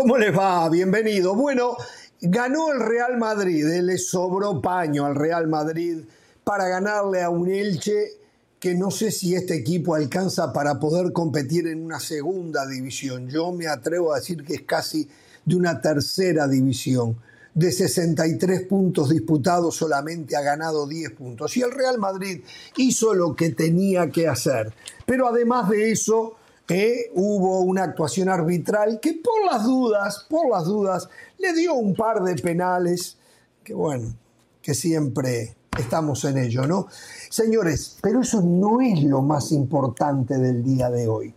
¿Cómo les va? Bienvenido. Bueno, ganó el Real Madrid, él le sobró paño al Real Madrid para ganarle a un Elche que no sé si este equipo alcanza para poder competir en una segunda división. Yo me atrevo a decir que es casi de una tercera división. De 63 puntos disputados solamente ha ganado 10 puntos. Y el Real Madrid hizo lo que tenía que hacer. Pero además de eso, eh, hubo una actuación arbitral que por las dudas, por las dudas, le dio un par de penales que bueno, que siempre estamos en ello, ¿no? Señores, pero eso no es lo más importante del día de hoy.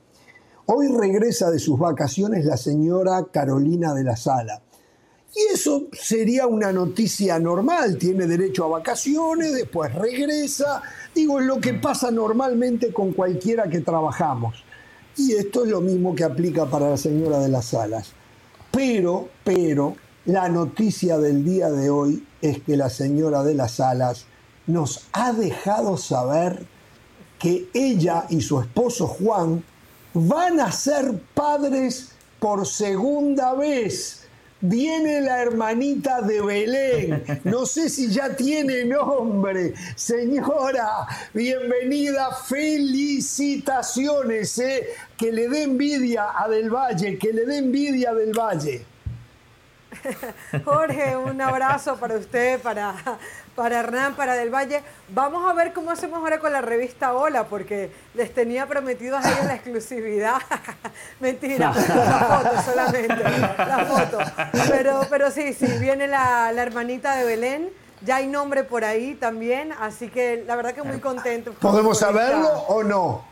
Hoy regresa de sus vacaciones la señora Carolina de la Sala. Y eso sería una noticia normal, tiene derecho a vacaciones, después regresa. Digo, es lo que pasa normalmente con cualquiera que trabajamos. Y esto es lo mismo que aplica para la señora de las Salas. Pero, pero, la noticia del día de hoy es que la señora de las Salas nos ha dejado saber que ella y su esposo Juan van a ser padres por segunda vez. Viene la hermanita de Belén. No sé si ya tiene nombre. Señora, bienvenida. Felicitaciones. ¿eh? Que le dé envidia a Del Valle. Que le dé envidia a Del Valle. Jorge, un abrazo para usted, para, para Hernán, para Del Valle. Vamos a ver cómo hacemos ahora con la revista Hola, porque les tenía prometido a ellos la exclusividad. Mentira, la foto solamente, la foto. Pero, pero sí, sí, viene la, hermanita de Belén. Ya hay nombre por ahí también, así que la verdad que muy contento. ¿Podemos saberlo o no?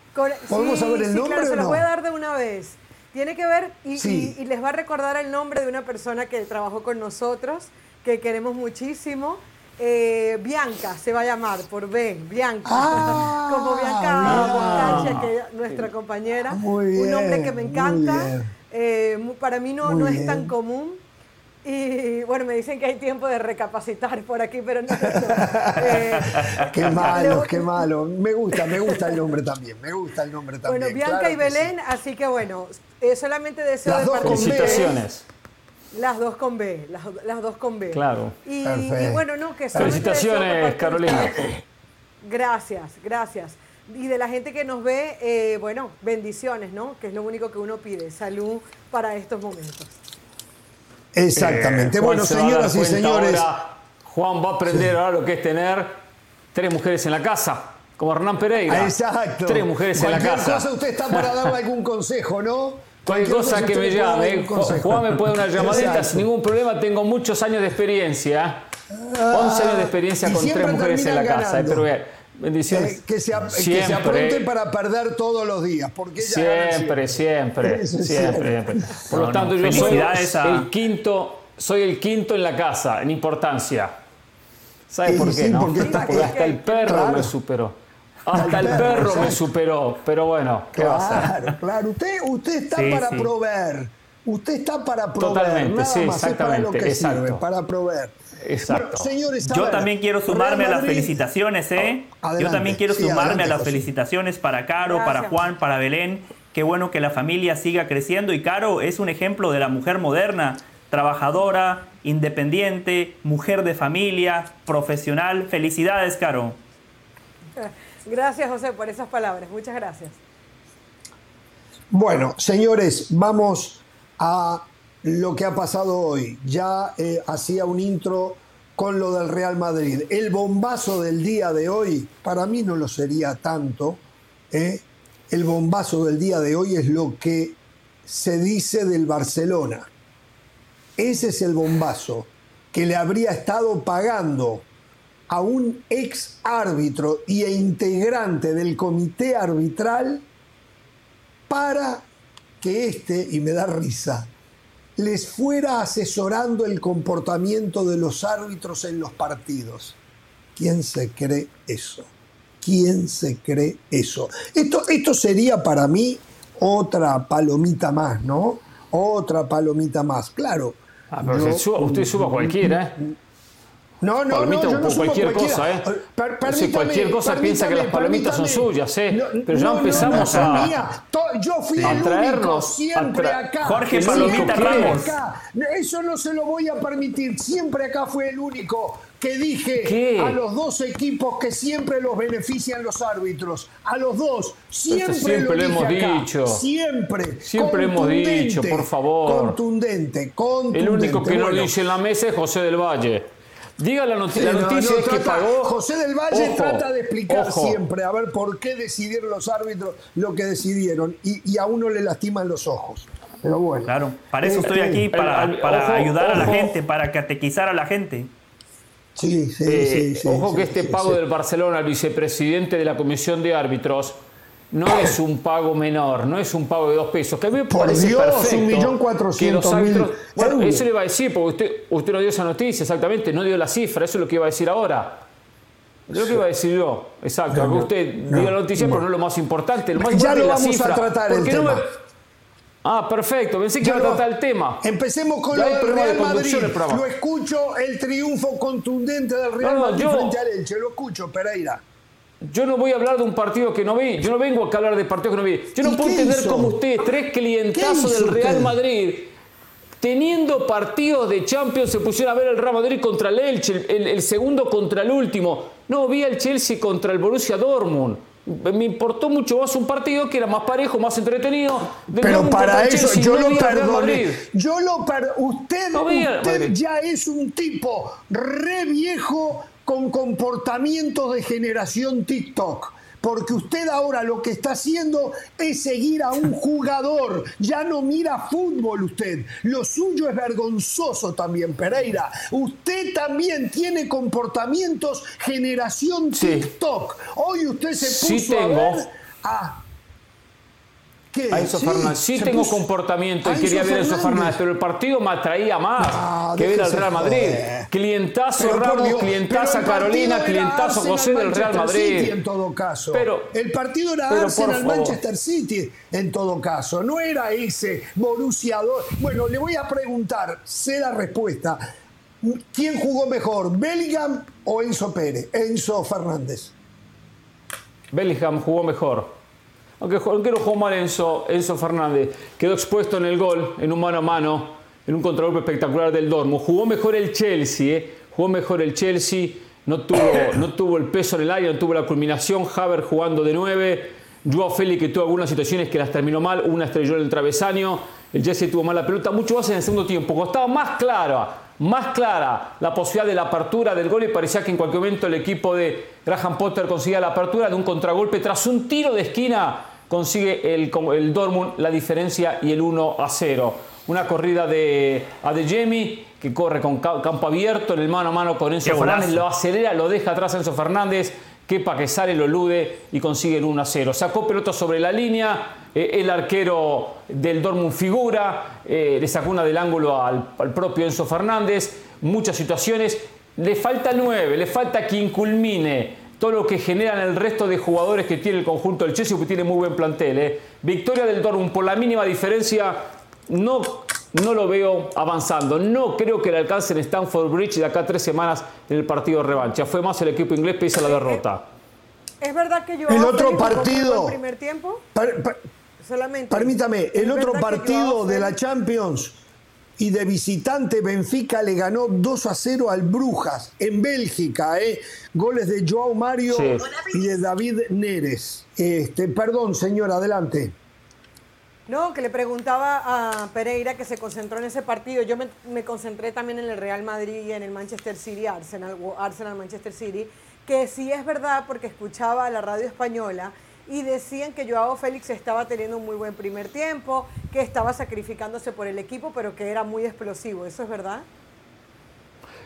¿Podemos saber el nombre? Claro, se lo voy a dar de una vez. Tiene que ver y, y, les va a recordar el nombre de una persona que trabajó con nosotros, que queremos muchísimo. Eh, Bianca se va a llamar por B, Bianca. Ah, Como Bianca que nuestra compañera. un nombre que me encanta. Eh, para mí no, no es tan común. Y bueno, me dicen que hay tiempo de recapacitar por aquí, pero no. Eh, qué malo, qué malo. Me gusta, me gusta el nombre también. Me gusta el nombre también. Bueno, Bianca y Belén, así que bueno, solamente deseo las dos Felicitaciones. Las dos con B, las, dos con B. Claro. Y, bueno, no, que Felicitaciones, Carolina. Gracias, gracias. Y de la gente que nos ve, eh, bueno, bendiciones, ¿no? Que es lo único que uno pide. Salud para estos momentos. Exactamente. Eh, bueno, señoras y señores. Juan va a aprender ahora lo que es tener tres mujeres en la casa, como Hernán Pereira. Exacto. Tres mujeres en la casa. cosa usted está para darle algún consejo, ¿no? Cualquier cosa que me llame. Juan me puede una llamadita sin ningún problema. Tengo muchos años de experiencia. 11 años de experiencia con tres mujeres en la casa. Eh, pero bendiciones. Eh, que, se, apronte para perder todos los días. Porque siempre, siempre, siempre, Por lo tanto, yo soy el quinto. Soy el quinto en la casa, en importancia. ¿Sabes por qué? no? Porque, hasta el perro me superó. Hasta el perro me superó, pero bueno, ¿qué claro, va a hacer? Claro, usted, usted está para proveer. Usted está para proveer. Totalmente, sí, exactamente. para, exacto. para proveer. Exacto. señores, Yo también quiero sumarme a las felicitaciones, ¿eh? Yo también quiero sumarme a las felicitaciones para Caro, para Juan, para Belén. Qué bueno que la familia siga creciendo y Caro es un ejemplo de la mujer moderna, trabajadora, independiente, mujer de familia, profesional. Felicidades, Caro. Gracias, José, por esas palabras. Muchas gracias. Bueno, señores, vamos a lo que ha pasado hoy. Ya eh, hacía un intro con lo del Real Madrid. El bombazo del día de hoy, para mí no lo sería tanto. ¿eh? El bombazo del día de hoy es lo que se dice del Barcelona. Ese es el bombazo que le habría estado pagando a un ex árbitro y e integrante del comité arbitral para que éste, y me da risa, les fuera asesorando el comportamiento de los árbitros en los partidos. ¿Quién se cree eso? ¿Quién se cree eso? Esto, esto sería para mí otra palomita más, ¿no? Otra palomita más, claro. Ah, usted suba cualquiera. ¿eh? No, no, no, yo no cualquier cosa, ¿eh? Si cualquier cosa piensa que las palomitas son suyas, ¿eh? Pero ya empezamos a, Yo fui a traernos siempre acá. Jorge Palomita Ramos. Eso no se lo voy a permitir. Siempre acá fue el único que dije a los dos equipos que siempre los benefician los árbitros. A los dos. Siempre, siempre lo, hemos dicho. Siempre. Siempre hemos dicho, por favor. Contundente, contundente. El único que no lo dice en la mesa es José del Valle. Diga la, noticia, es que pagó. José del Valle trata de explicar siempre a ver por qué decidieron los árbitros lo que decidieron y, a uno le lastiman los ojos. Pero bueno. Claro, para eso estoy aquí, para, ayudar a la gente, para catequizar a la gente. Sí, sí, eh, sí, Ojo que este pago del Barcelona al vicepresidente de la Comisión de Árbitros no es un pago menor, no es un pago de dos pesos, que a mí me Por parece Dios, perfecto. un millón cuatrocientos mil Bueno, eso le iba a decir, porque usted, usted no dio esa noticia, exactamente, no dio la cifra, eso es lo que iba a decir ahora. Es lo que iba a decir yo, exacto. No, usted dio la noticia, pero no es lo más importante. Lo más ya lo vamos a tratar el tema. Ah, perfecto, pensé que iba a tratar el tema. Empecemos con lo del Real Madrid. Lo escucho, el triunfo contundente del Real Madrid frente al Elche. Lo escucho, Pereira. Yo no voy a hablar de un partido que no vi. Yo no vengo a hablar de partidos que no vi. Yo no puedo entender cómo usted, tres clientazos del Real Madrid, teniendo partidos de Champions, se pusieron a ver el Real Madrid contra el Elche, el, segundo contra el último. No, vi al Chelsea contra el Borussia Dortmund. Me importó mucho más un partido que era más parejo, más entretenido. Pero para eso yo lo perdoné. Yo lo perdoné. Usted, usted ya es un tipo re viejo con comportamientos de generación TikTok. Porque usted ahora lo que está haciendo es seguir a un jugador. Ya no mira fútbol usted. Lo suyo es vergonzoso también, Pereira. Usted también tiene comportamientos generación TikTok. Hoy usted se puso a ver... Ah, a Enzo Fernández. Sí tengo comportamiento y quería ver a Enzo Fernández, pero el partido me atraía más que ver al Real Madrid. Clientazo Ramos, clientazo Carolina, clientazo José del Real Madrid. en todo caso. Pero, el partido era Arsenal-Manchester City en todo caso. No era ese Borussia Bueno, le voy a preguntar, sé la respuesta. ¿Quién jugó mejor, Bellingham o Enzo Pérez? Enzo Fernández. Bellingham jugó mejor. Aunque, no jugó mal Enzo, Fernández, quedó expuesto en el gol, en un mano a mano, en un contragolpe espectacular del Dortmund. Jugó mejor el Chelsea, ¿eh? jugó mejor el Chelsea, no tuvo, no tuvo el peso en el área, no tuvo la culminación. Haber jugando de nueve. Joao Félix que tuvo algunas situaciones que las terminó mal, una estrelló en el travesaño. El Chelsea tuvo mala pelota, mucho más en el segundo tiempo. Cuando estaba más clara, más clara la posibilidad de la apertura del gol y parecía que en cualquier momento el equipo de Graham Potter conseguía la apertura de un contragolpe tras un tiro de esquina consigue el, el Dortmund la diferencia y el 1 a 0. Una corrida de Adeyemi que corre con campo abierto en el mano a mano con Enzo Fernández, lo acelera, lo deja atrás Enzo Fernández, Kepa que sale, lo elude y consigue el 1 a 0. Sacó pelota sobre la línea, eh, el arquero del Dortmund figura, eh, le sacó una del ángulo al, al propio Enzo Fernández, muchas situaciones, le falta 9, le falta quien culmine todo lo que generan el resto de jugadores que tiene el conjunto del Chelsea, que tiene muy buen plantel. ¿eh? Victoria del Dortmund por la mínima diferencia, no, no lo veo avanzando. No creo que le alcance en Stanford Bridge de acá a tres semanas en el partido de revancha. Fue más el equipo inglés pese a la derrota. Es verdad que yo... El otro partido... El primer tiempo? Solamente. Permítame, el otro partido de la Champions y de visitante Benfica le ganó 2 a 0 al Brujas en Bélgica, ¿eh? goles de Joao Mario y de David Neres. Este, perdón, señor, adelante. No, que le preguntaba a Pereira que se concentró en ese partido. Yo me, me concentré también en el Real Madrid y en el Manchester City, Arsenal, Arsenal, Manchester City, que sí es verdad porque escuchaba la radio española y decían que Joao Félix estaba teniendo un muy buen primer tiempo, que estaba sacrificándose por el equipo, pero que era muy explosivo. ¿Eso es verdad?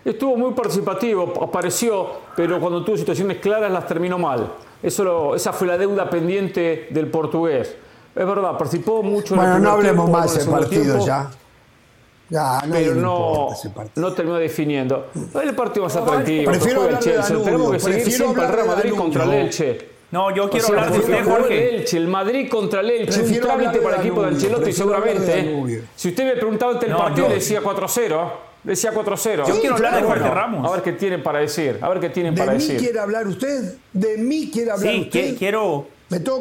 Estuvo muy participativo, apareció, pero cuando tuvo situaciones claras las terminó mal. Eso esa fue la deuda pendiente del portugués. Es verdad, participó mucho en el no hablemos más de ese partido ya. Ya, pero no, no terminó definiendo. El partido va a estar tranquilo. Prefiero hablar de Tenemos que seguir siempre el Real Madrid contra el Elche. No, yo quiero hablar de usted, Jorge. Elche, el Madrid contra el Elche, un trámite para el equipo de Ancelotti seguramente. Si usted me preguntaba antes el partido, le decía 4-0. Decía 4-0. Yo quiero hablar de Jorge Ramos. A ver qué tienen para decir. A ver qué tienen para decir. ¿De mí quiere hablar usted? ¿De mí quiere hablar sí, usted? Sí, quiero,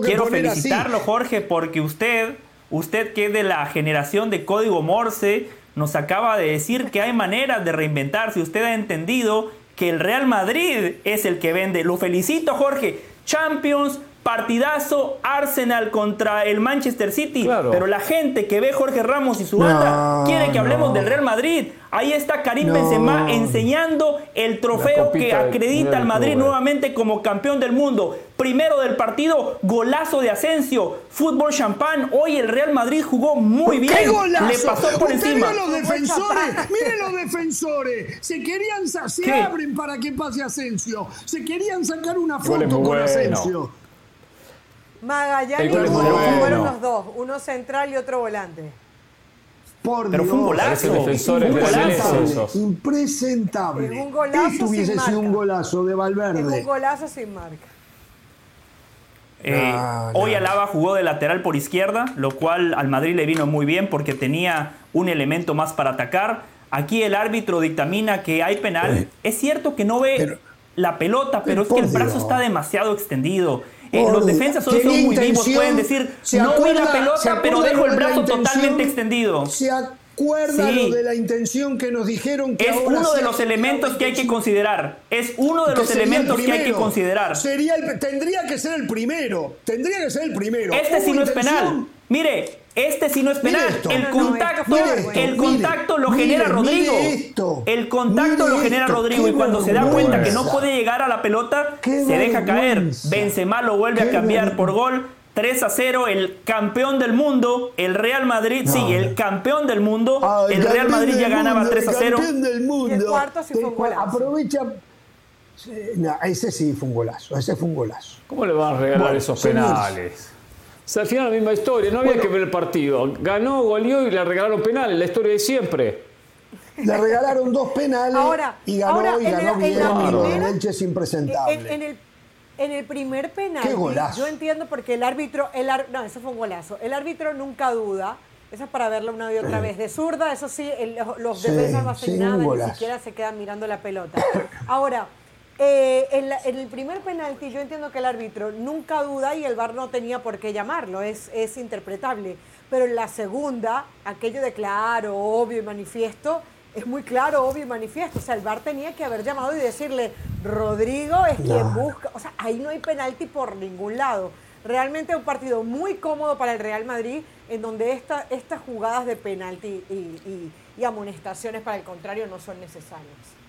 quiero felicitarlo, Jorge, porque usted, usted que es de la generación de código Morse, nos acaba de decir que hay maneras de reinventarse. Usted ha entendido que el Real Madrid es el que vende. Lo felicito, Jorge. Champions, partidazo Arsenal contra el Manchester City. Pero la gente que ve Jorge Ramos y su banda quiere que hablemos del Real Madrid. Ahí está Karim Benzema enseñando el trofeo que acredita al Madrid nuevamente como campeón del mundo. Primero del partido, golazo de Asensio, fútbol champán. Hoy el Real Madrid jugó muy bien. ¡Qué golazo! Le pasó por encima. Miren los defensores, miren los defensores. Se querían, se abren para que pase Asensio. Se querían sacar una foto con Asensio. Magallanes fueron los dos, uno central y otro volante. Por Pero fue un golazo. Defensores de Impresentable. Un golazo Esto hubiese sido un golazo de Valverde. un golazo sin marca. Eh, hoy Alaba jugó de lateral por izquierda, lo cual al Madrid le vino muy bien porque tenía un elemento más para atacar. Aquí el árbitro dictamina que hay penal. Es cierto que no ve la pelota, pero es que el brazo está demasiado extendido. Eh, los defensas son, muy vivos, pueden decir, no vi la pelota, pero dejo el brazo totalmente extendido. Se acuerda de la intención que nos dijeron que Es uno de los elementos que hay que considerar. Es uno de los elementos que hay que considerar. Sería tendría que ser el primero. Tendría que ser el primero. Este sí no es penal. Mire, este sí no es penal. El contacto, el contacto lo genera Rodrigo. El contacto lo genera Rodrigo y cuando se da cuenta que no puede llegar a la pelota, se deja caer. Benzema lo vuelve a cambiar por gol. 3 a 0, el campeón del mundo, el Real Madrid, sí, el campeón del mundo, ah, el Real Madrid ya ganaba 3 a 0. Del mundo. Y el cuarto sí fue un golazo. Aprovecha. ese sí fue un golazo, ese fue un golazo. ¿Cómo le van a regalar esos penales? O sea, al final la misma historia, no había que ver el partido. Ganó, goleó y le regalaron penales, la historia de siempre. Le regalaron dos penales y ganó y ganó bien. El Elche es impresentable. En, el, en el primer penal, yo entiendo porque el árbitro, el no, eso fue un golazo. El árbitro nunca duda. Eso es para verlo una y otra vez. De zurda, eso sí, los defensas no hacen nada, ni siquiera se quedan mirando la pelota. Ahora, eh, en, el primer penalti yo entiendo que el árbitro nunca duda y el VAR no tenía por qué llamarlo, es, es interpretable. Pero en la segunda, aquello de claro, obvio y manifiesto, es muy claro, obvio y manifiesto. O sea, el VAR tenía que haber llamado y decirle, Rodrigo es quien busca. O sea, ahí no hay penalti por ningún lado. Realmente un partido muy cómodo para el Real Madrid, en donde esta, estas jugadas de penalti y amonestaciones para el contrario no son necesarias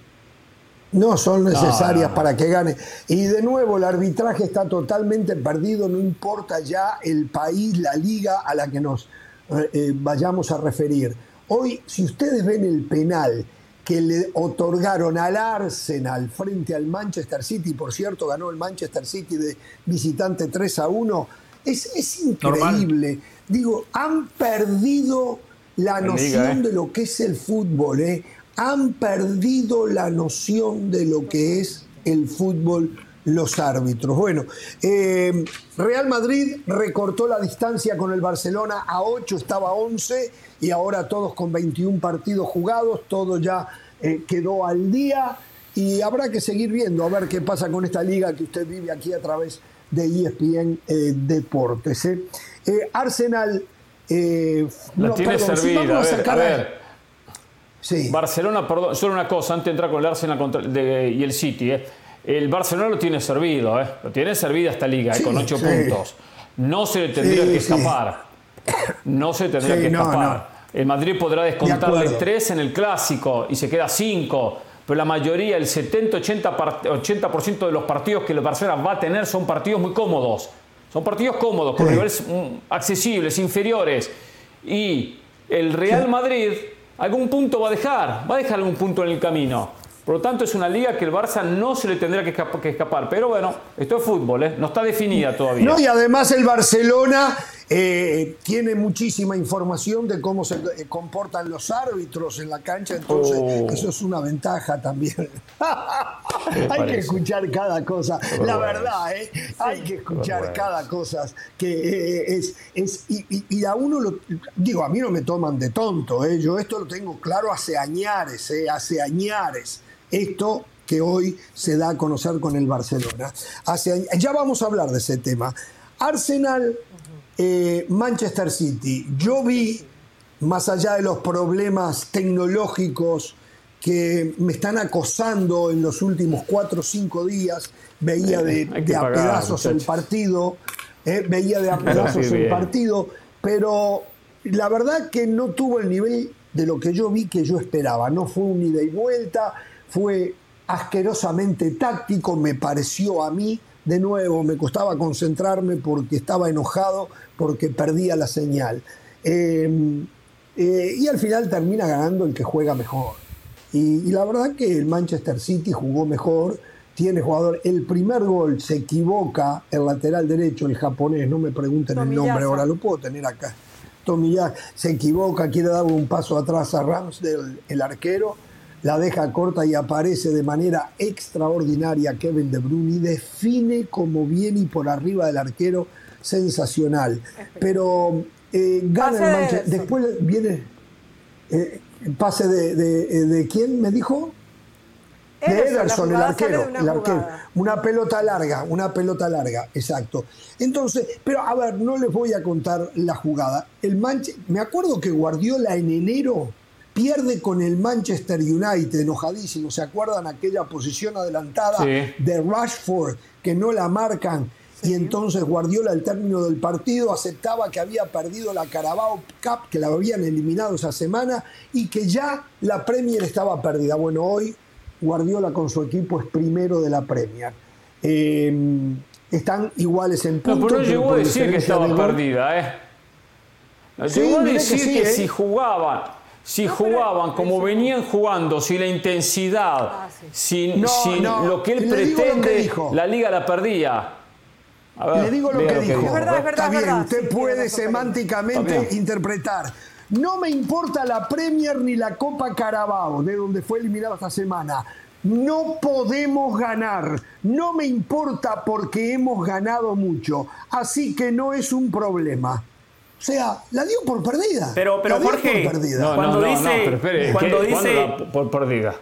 no son necesarias para que gane. Y de nuevo, el arbitraje está totalmente perdido, no importa ya el país, la liga a la que nos eh, eh, vayamos a referir. Hoy, si ustedes ven el penal que le otorgaron al Arsenal frente al Manchester City, por cierto, ganó el Manchester City de visitante 3 a 1, es, increíble. Digo, han perdido la noción ¿eh? de lo que es el fútbol. ¿eh? Han perdido la noción de lo que es el fútbol los árbitros. Bueno, eh, Real Madrid recortó la distancia con el Barcelona a 8, estaba a 11 y ahora todos con 21 partidos jugados, todo ya eh, quedó al día y habrá que seguir viendo a ver qué pasa con esta liga que usted vive aquí a través de ESPN eh, Deportes. Arsenal... no, tiene servida, a ver. Barcelona, perdón, solo una cosa, antes de entrar con el Arsenal y el City. Eh. El Barcelona lo tiene servido, eh. lo tiene servida esta liga eh, con ocho puntos. No se le tendría que escapar. No se tendría que escapar. El Madrid podrá descontarle tres en el clásico y se queda cinco. Pero la mayoría, el 70-80% de los partidos que el Barcelona va a tener son partidos muy cómodos. Son partidos cómodos, con niveles mm, accesibles, inferiores. Y el Real Madrid algún punto va a dejar, va a dejar algún punto en el camino. Por lo tanto, es una liga que el Barça no se le tendrá que, escapar. Pero bueno, esto es fútbol, ¿eh? no está definida todavía. No, y además el Barcelona Eh, tiene muchísima información de cómo se eh, comportan los árbitros en la cancha, entonces oh. eso es una ventaja también. hay que escuchar cada cosa, la verdad, ¿eh? hay que escuchar cada cosa que es, es y, a uno lo digo, a mí no me toman de tonto, ¿eh? yo esto lo tengo claro hace añares, ¿eh? hace añares. Esto que hoy se da a conocer con el Barcelona. Hace, ya vamos a hablar de ese tema. Arsenal eh, Manchester City. Yo vi, más allá de los problemas tecnológicos que me están acosando en los últimos cuatro o cinco días, veía de, a pedazos el partido, eh, veía de a pedazos el partido, pero la verdad que no tuvo el nivel de lo que yo vi que yo esperaba. No fue un ida y vuelta, fue asquerosamente táctico, me pareció a mí de nuevo, me costaba concentrarme porque estaba enojado, porque perdía la señal. Eh, eh, y al final termina ganando el que juega mejor. Y, la verdad que el Manchester City jugó mejor, tiene jugador. El primer gol se equivoca, el lateral derecho, el japonés, no me pregunten el nombre, ahora lo puedo tener acá. Tomilla se equivoca, quiere dar un paso atrás a Ramsdale, el arquero, la deja corta y aparece de manera extraordinaria Kevin De Bruyne y define como bien y por arriba del arquero sensacional. Pero eh, gana el Manchester. Después viene eh, el pase de, de, quién me dijo? De Ederson, el arquero, una, el arquero. Una pelota larga, una pelota larga, exacto. Entonces, pero a ver, no les voy a contar la jugada. El Manche, me acuerdo que Guardiola en enero pierde con el Manchester United, enojadísimo. ¿Se acuerdan aquella posición adelantada de Rashford que no la marcan? Y entonces Guardiola al término del partido aceptaba que había perdido la Carabao Cup, que la habían eliminado esa semana y que ya la Premier estaba perdida. Bueno, hoy Guardiola con su equipo es primero de la Premier. Em, están iguales en puntos. No, pero no llegó a decir que estaba perdida, ¿eh? llegó a decir que, ¿eh? si jugaban si jugaban como venían jugando, si la intensidad, ah, sin, lo que él pretende, la liga la perdía. Le digo lo que dijo. Es verdad, es verdad, Está bien, usted puede semánticamente interpretar. No me importa la Premier ni la Copa Carabao, de donde fue eliminada esta semana. No podemos ganar. No me importa porque hemos ganado mucho. Así que no es un problema. O sea, la dio por perdida. Pero, pero Jorge, cuando dice, cuando dice por perdida.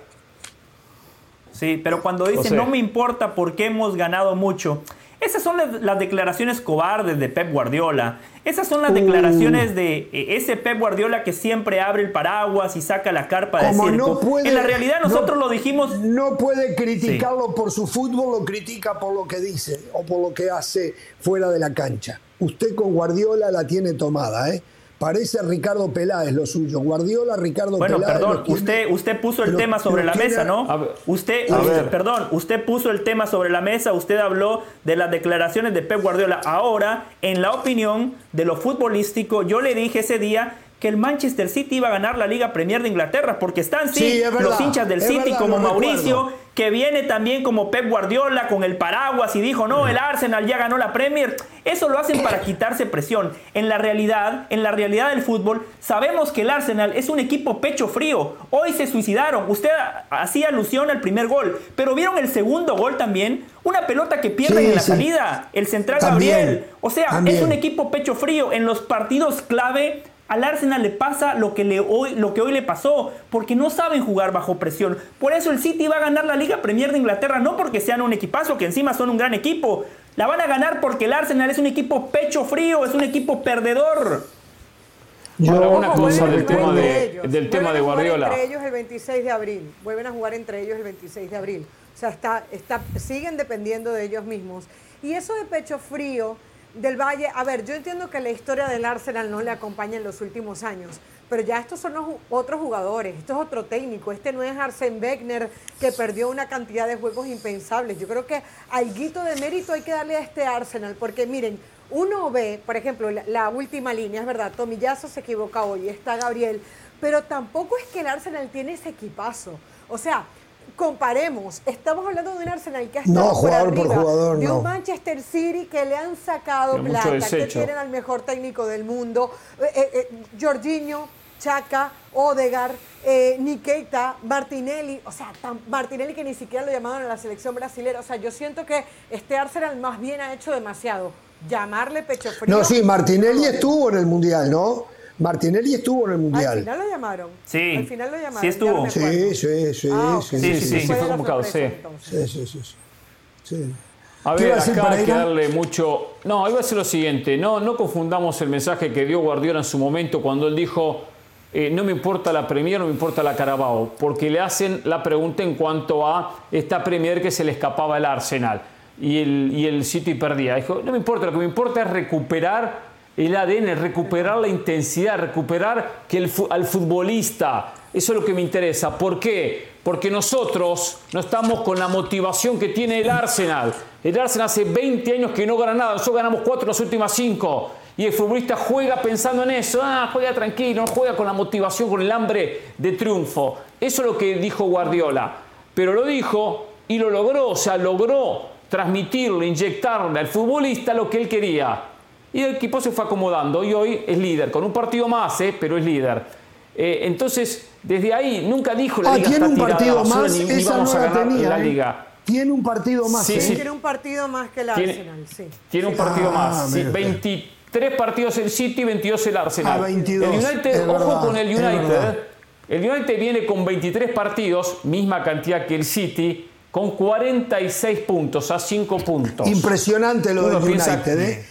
Sí, pero cuando dice no me importa porque hemos ganado mucho. Esas son las declaraciones cobardes de Pep Guardiola. Esas son las uh. declaraciones de e, ese Pep Guardiola que siempre abre el paraguas y saca la carpa de circo. en la realidad nosotros lo dijimos. No puede criticarlo por su fútbol, lo critica por lo que dice o por lo que hace fuera de la cancha usted con Guardiola la tiene tomada, ¿eh? Parece Ricardo Peláez lo suyo. Guardiola, Ricardo Peláez. Bueno, perdón, usted, usted puso el tema sobre la mesa, ¿no? usted, perdón, usted puso el tema sobre la mesa, usted habló de las declaraciones de Pep Guardiola. Ahora, en la opinión de lo futbolístico, yo le dije ese día que el Manchester City iba a ganar la Liga Premier de Inglaterra, porque están sí, los hinchas del City como Mauricio, que viene también como Pep Guardiola con el paraguas y dijo, no, el Arsenal ya ganó la Premier. Eso lo hacen para quitarse presión. En la realidad, en la realidad del fútbol, sabemos que el Arsenal es un equipo pecho frío. Hoy se suicidaron. Usted hacía alusión al primer gol, pero vieron el segundo gol también. Una pelota que pierden en la salida. El central Gabriel. O sea, es un equipo pecho frío. En los partidos clave al Arsenal le pasa lo que, le hoy, lo que hoy le pasó, porque no saben jugar bajo presión. Por eso el City va a ganar la Liga Premier de Inglaterra, no porque sean un equipazo, que encima son un gran equipo. La van a ganar porque el Arsenal es un equipo pecho frío, es un equipo perdedor. Yo, una cosa del tema de, del tema de Guardiola. Entre ellos el 26 de abril. Vuelven a jugar entre ellos el 26 de abril. O sea, está, está, siguen dependiendo de ellos mismos. Y eso de pecho frío del Valle, a ver, yo entiendo que la historia del Arsenal no le acompaña en los últimos años, pero ya estos son los otros jugadores, esto es otro técnico, este no es Arsene Wenger que perdió una cantidad de juegos impensables. Yo creo que guito de mérito hay que darle a este Arsenal, porque miren, uno ve, por ejemplo, la, última línea, es verdad, Tomillazo se equivoca hoy, está Gabriel, pero tampoco es que el Arsenal tiene ese equipazo. O sea, comparemos. Estamos hablando de un Arsenal que ha estado no, jugador por, jugador, de un Manchester City que le han sacado plata, que tienen al mejor técnico del mundo, eh, eh, eh, Jorginho, Chaca, Odegar, eh, Niqueta, Martinelli, o sea, Martinelli que ni siquiera lo llamaron a la selección brasileña. O sea, yo siento que este Arsenal más bien ha hecho demasiado. Llamarle pecho frío. No, sí, Martinelli estuvo en el Mundial, ¿no? Martinelli estuvo en el Mundial. Al final lo llamaron. Sí. Al final lo llamaron. Sí estuvo. Sí, sí, sí, ah, sí, sí, sí, sí, fue convocado, sí. Sí, sí, sí. sí. A ver, acá hay que darle mucho... No, iba a ser lo siguiente. No, no confundamos el mensaje que dio Guardiola en su momento cuando él dijo eh, no me importa la Premier, no me importa la Carabao, porque le hacen la pregunta en cuanto a esta Premier que se le escapaba al Arsenal y el, y el City perdía. Dijo, no me importa, lo que me importa es recuperar el ADN, recuperar la intensidad, recuperar que al futbolista, eso es lo que me interesa. ¿Por qué? Porque nosotros no estamos con la motivación que tiene el Arsenal. El Arsenal hace 20 años que no gana nada, nosotros ganamos 4 en las últimas 5 y el futbolista juega pensando en eso, ah, juega tranquilo, juega con la motivación, con el hambre de triunfo. Eso es lo que dijo Guardiola. Pero lo dijo y lo logró, o sea, logró transmitirle, inyectarle al futbolista lo que él quería. Y el equipo se fue acomodando y hoy es líder, con un partido más, eh, pero es líder. Eh, entonces, desde ahí nunca dijo la ah, liga tiene un partido más, ni, esa vamos no a ganar tenía, la ¿eh? liga. Tiene un partido más. Sí, sí. Tiene un partido más que el Arsenal, sí. Tiene un partido ah, más. Sí, 20, Tres partidos el City, 22 el Arsenal. Ah, 22, el United, ojo con el United. El United viene con 23 partidos, misma cantidad que el City, con 46 puntos, a 5 puntos. Impresionante lo del United, ¿eh?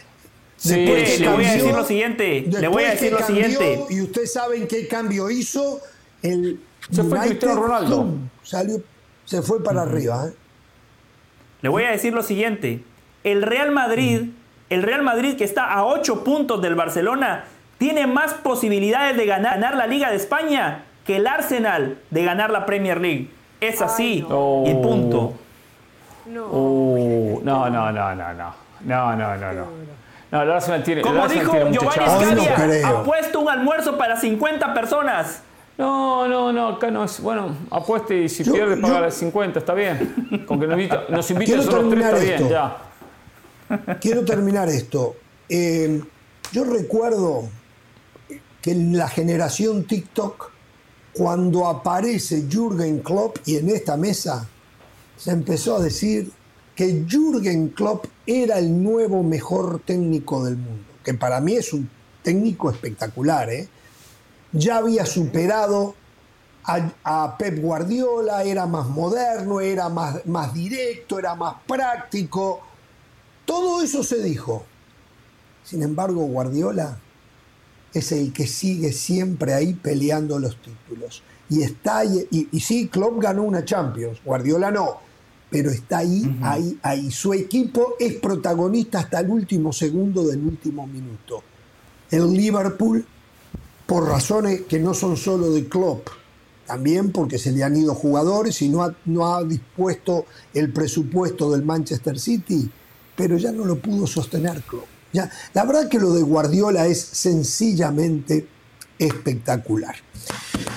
Sí, le voy a decir lo siguiente. Le voy a decir lo siguiente. Y ustedes saben qué cambio hizo. El se fue Cristiano Ronaldo. salió, se fue para arriba. ¿eh? Le voy a decir lo siguiente. El Real Madrid el Real Madrid, que está a 8 puntos del Barcelona, tiene más posibilidades de ganar, la Liga de España que el Arsenal de ganar la Premier League. Es así, no. y punto. No. Uh, no, no, no, no, no. No, no, no, no. No, tiene. Como dijo Giovanni Scalia, ha puesto un almuerzo para 50 personas. No, no, no, acá no es. Bueno, apueste y si pierde, paga las 50, está bien. Con que nos invite, nos invite solo tres, está bien, ya. Quiero terminar esto. Eh, yo recuerdo que en la generación TikTok, cuando aparece Jürgen Klopp y en esta mesa se empezó a decir que Jürgen Klopp era el nuevo mejor técnico del mundo, que para mí es un técnico espectacular. ¿eh? Ya había superado a, Pep Guardiola, era más moderno, era más, más directo, era más práctico todo eso se dijo. Sin embargo, Guardiola es el que sigue siempre ahí peleando los títulos. Y está y, y, sí, Klopp ganó una Champions, Guardiola no, pero está ahí, ahí, ahí. Su equipo es protagonista hasta el último segundo del último minuto. El Liverpool, por razones que no son solo de Klopp, también porque se le han ido jugadores y no ha, no ha dispuesto el presupuesto del Manchester City, pero ya no lo pudo sostener Klopp. Ya, la verdad que lo de Guardiola es sencillamente espectacular.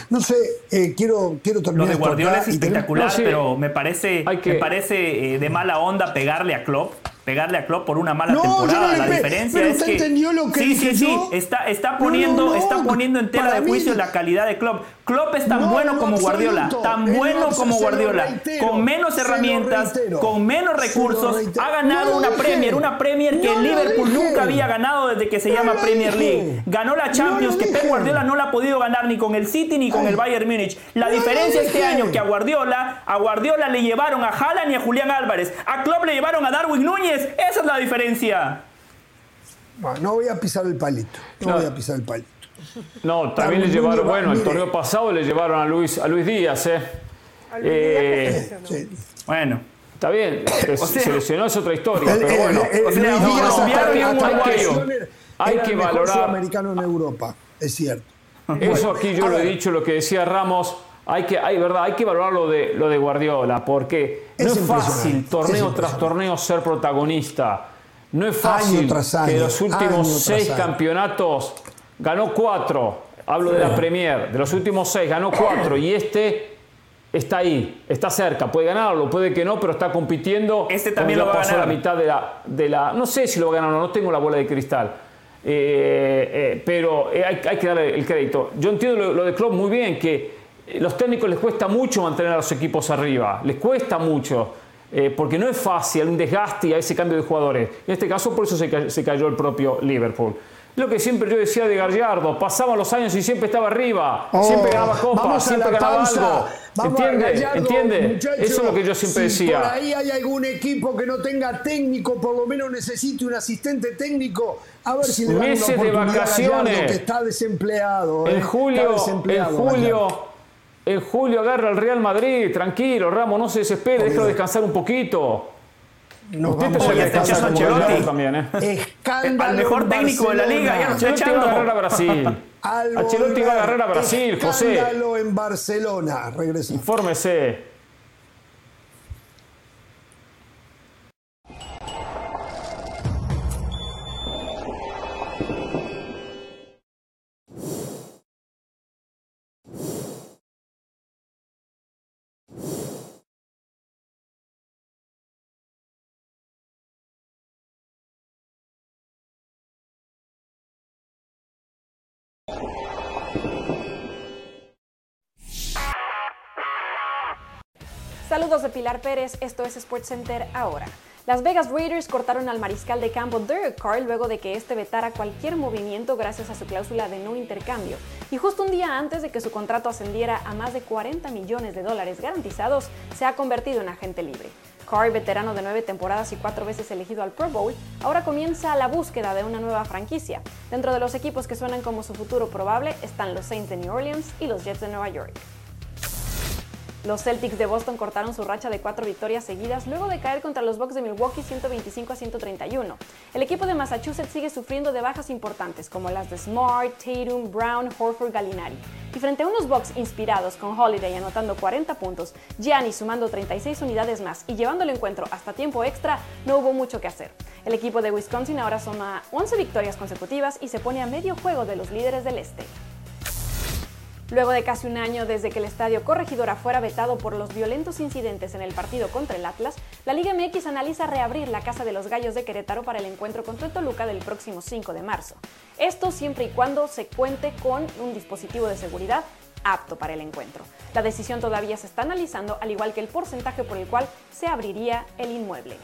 No sé, eh, quiero, quiero terminar. Lo de Guardiola es espectacular, pero me parece, me parece eh, de mala onda pegarle a Klopp pegarle a Klopp por una mala temporada. la diferencia es que entendió lo que sí, sí, sí, está, está poniendo, está poniendo en tela de juicio la calidad de Klopp. Klopp es tan bueno como Guardiola, tan bueno como Guardiola, con menos herramientas, con menos recursos, ha ganado una Premier, una Premier que el Liverpool nunca había ganado desde que se llama Premier League. Ganó la Champions que Pep Guardiola no la ha podido ganar ni con el City ni con el Bayern Múnich. La diferencia este año que a Guardiola, a Guardiola le llevaron a Haaland y a Julián Álvarez, a Klopp le llevaron a Darwin Núñez esa es la diferencia. no voy a pisar el palito. No, voy a pisar el palito. No, también le llevaron, bueno, el torneo pasado le llevaron a Luis, a Luis Díaz, ¿eh? eh bueno. Está bien, se lesionó es otra historia, pero bueno. hay, que valorar. americano en Europa, es cierto. Eso aquí yo lo he dicho, lo que decía Ramos, hay que, hay, ¿verdad? hay que valorar lo de, lo de Guardiola, porque no es fácil torneo tras torneo ser protagonista. No es fácil que los últimos seis campeonatos ganó cuatro. Hablo de la Premier. De los últimos seis ganó cuatro. Y este está ahí, está cerca, puede ganarlo, puede que no, pero está compitiendo. Este también lo va a ganar. la mitad de la, de la, No sé si lo va a ganar o no, no tengo la bola de cristal. Eh, eh, pero eh, hay, que darle el crédito. Yo entiendo lo, de Klopp muy bien, que los técnicos les cuesta mucho mantener a los equipos arriba, les cuesta mucho. porque no es fácil, un desgaste y a ese cambio de jugadores. En este caso, por eso se cayó el propio Liverpool. Lo que siempre yo decía de Gallardo, pasaban los años y siempre estaba arriba, oh, siempre ganaba copas, siempre ganaba algo. ¿Entiende? ¿Entiende? Eso es lo que yo siempre si decía. Por ahí hay algún equipo que no tenga técnico, por lo menos necesite un asistente técnico. A ver si le dan Meses de vacaciones. que está desempleado. En ¿eh? julio, en julio, en julio agarra el Real Madrid, tranquilo, Ramos, no se desespere, déjalo descansar un poquito. Nos Usted vamos a Ancelotti también, ¿eh? Escándalo Al mejor técnico de la liga, ya lo está echando. va a agarrar a Brasil. Ancelotti va a agarrar a Brasil, José. Escándalo en Barcelona. Regresa. Infórmese. De Pilar Pérez, esto es SportsCenter ahora. Las Vegas Raiders cortaron al mariscal de campo Derek Carr luego de que este vetara cualquier movimiento gracias a su cláusula de no intercambio. Y justo un día antes de que su contrato ascendiera a más de 40 millones de dólares garantizados, se ha convertido en agente libre. Carr, veterano de nueve temporadas y cuatro veces elegido al Pro Bowl, ahora comienza la búsqueda de una nueva franquicia. Dentro de los equipos que suenan como su futuro probable están los Saints de New Orleans y los Jets de Nueva York. Los Celtics de Boston cortaron su racha de cuatro victorias seguidas luego de caer contra los Bucks de Milwaukee 125 a 131. El equipo de Massachusetts sigue sufriendo de bajas importantes como las de Smart, Tatum, Brown, Horford, Gallinari. Y frente a unos Bucks inspirados con Holiday anotando 40 puntos, Gianni sumando 36 unidades más y llevando el encuentro hasta tiempo extra, no hubo mucho que hacer. El equipo de Wisconsin ahora suma 11 victorias consecutivas y se pone a medio juego de los líderes del este. Luego de casi un año desde que el estadio Corregidora fuera vetado por los violentos incidentes en el partido contra el Atlas, la Liga MX analiza reabrir la Casa de los Gallos de Querétaro para el encuentro contra Toluca del próximo 5 de marzo. Esto siempre y cuando se cuente con un dispositivo de seguridad apto para el encuentro. La decisión todavía se está analizando, al igual que el porcentaje por el cual se abriría el inmueble.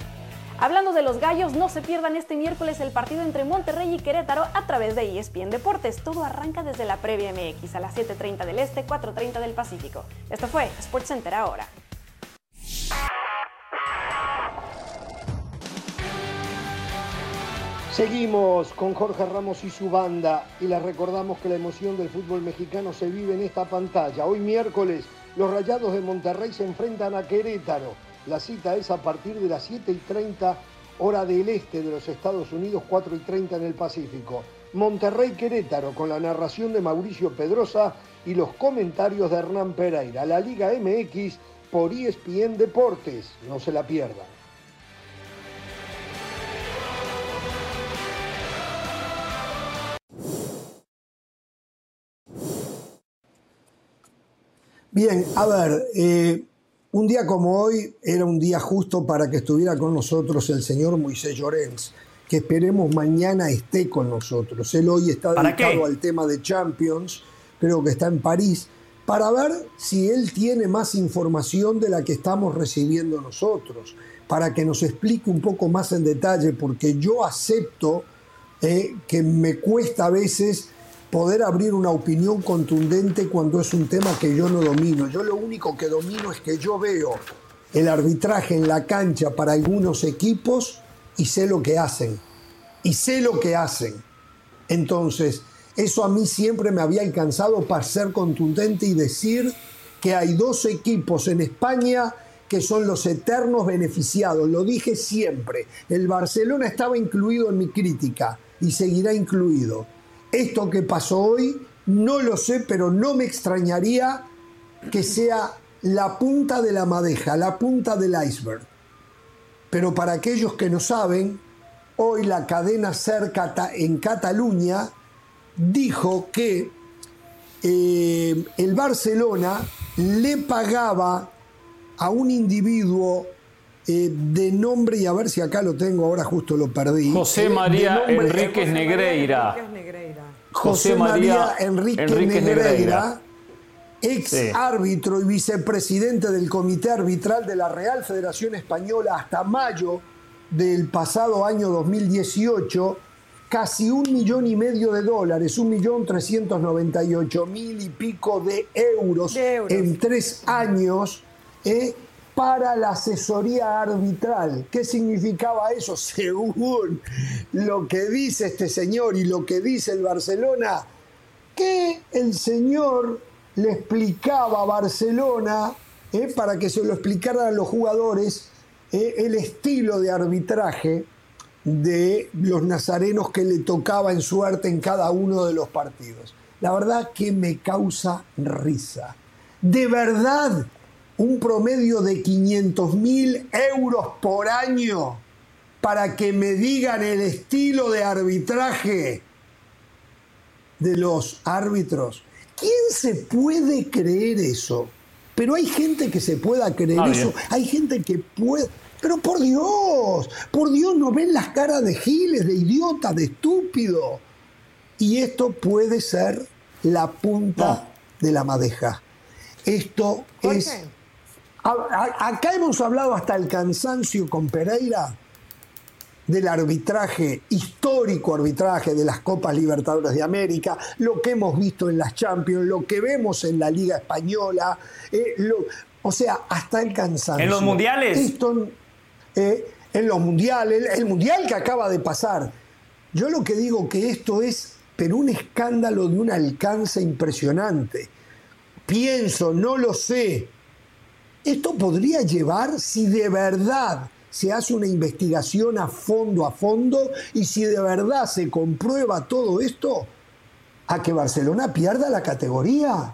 Hablando de los gallos, no se pierdan este miércoles el partido entre Monterrey y Querétaro a través de ESPN Deportes. Todo arranca desde la previa MX a las 7.30 del Este, 4.30 del Pacífico. Esto fue SportsCenter ahora. Seguimos con Jorge Ramos y su banda y les recordamos que la emoción del fútbol mexicano se vive en esta pantalla. Hoy miércoles los Rayados de Monterrey se enfrentan a Querétaro. La cita es a partir de las 7 y 30 hora del este de los Estados Unidos, 4 y 30 en el Pacífico. Monterrey Querétaro con la narración de Mauricio Pedrosa y los comentarios de Hernán Pereira. La Liga MX por ESPN Deportes. No se la pierdan. Bien, a ver, eh, un día como hoy era un día justo para que estuviera con nosotros el señor Moisés Llorens, que esperemos mañana esté con nosotros. Él hoy está dedicado al tema de Champions, creo que está en París, para ver si él tiene más información de la que estamos recibiendo nosotros, para que nos explique un poco más en detalle, porque yo acepto eh, que me cuesta a veces poder abrir una opinión contundente cuando es un tema que yo no domino. Yo lo único que domino es que yo veo el arbitraje en la cancha para algunos equipos y sé lo que hacen. Y sé lo que hacen. Entonces, eso a mí siempre me había alcanzado para ser contundente y decir que hay dos equipos en España que son los eternos beneficiados. Lo dije siempre. El Barcelona estaba incluido en mi crítica y seguirá incluido. Esto que pasó hoy, no lo sé, pero no me extrañaría que sea la punta de la madeja, la punta del iceberg. Pero para aquellos que no saben, hoy la cadena cerca en Cataluña dijo que eh, el Barcelona le pagaba a un individuo eh, de nombre, y a ver si acá lo tengo, ahora justo lo perdí. José María Enríquez Negreira. José María Enrique Negreira, ex árbitro y vicepresidente del Comité Arbitral de la Real Federación Española hasta mayo del pasado año 2018, casi un millón y medio de dólares, un millón trescientos noventa y ocho mil y pico de euros, en tres años. Eh, para la asesoría arbitral. ¿Qué significaba eso? Según lo que dice este señor y lo que dice el Barcelona, que el señor le explicaba a Barcelona, eh, para que se lo explicaran a los jugadores, eh, el estilo de arbitraje de los nazarenos que le tocaba en suerte en cada uno de los partidos. La verdad que me causa risa. De verdad, un promedio de 500 mil euros por año para que me digan el estilo de arbitraje de los árbitros. ¿Quién se puede creer eso? Pero hay gente que se pueda creer eso. Hay gente que puede... Pero por Dios, por Dios, no ven las caras de giles, de idiotas, de estúpido. Y esto puede ser la punta de la madeja. Esto es Acá hemos hablado hasta el cansancio con Pereira del arbitraje, histórico arbitraje de las Copas Libertadores de América, lo que hemos visto en las Champions, lo que vemos en la Liga Española, eh, o sea, hasta el cansancio. ¿En los mundiales? Eh, en los mundiales, el, el mundial que acaba de pasar. Yo lo que digo que esto es, pero un escándalo de un alcance impresionante. Pienso, no lo sé, esto podría llevar, si de verdad se hace una investigación a fondo, a fondo, y si de verdad se comprueba todo esto, a que Barcelona pierda la categoría.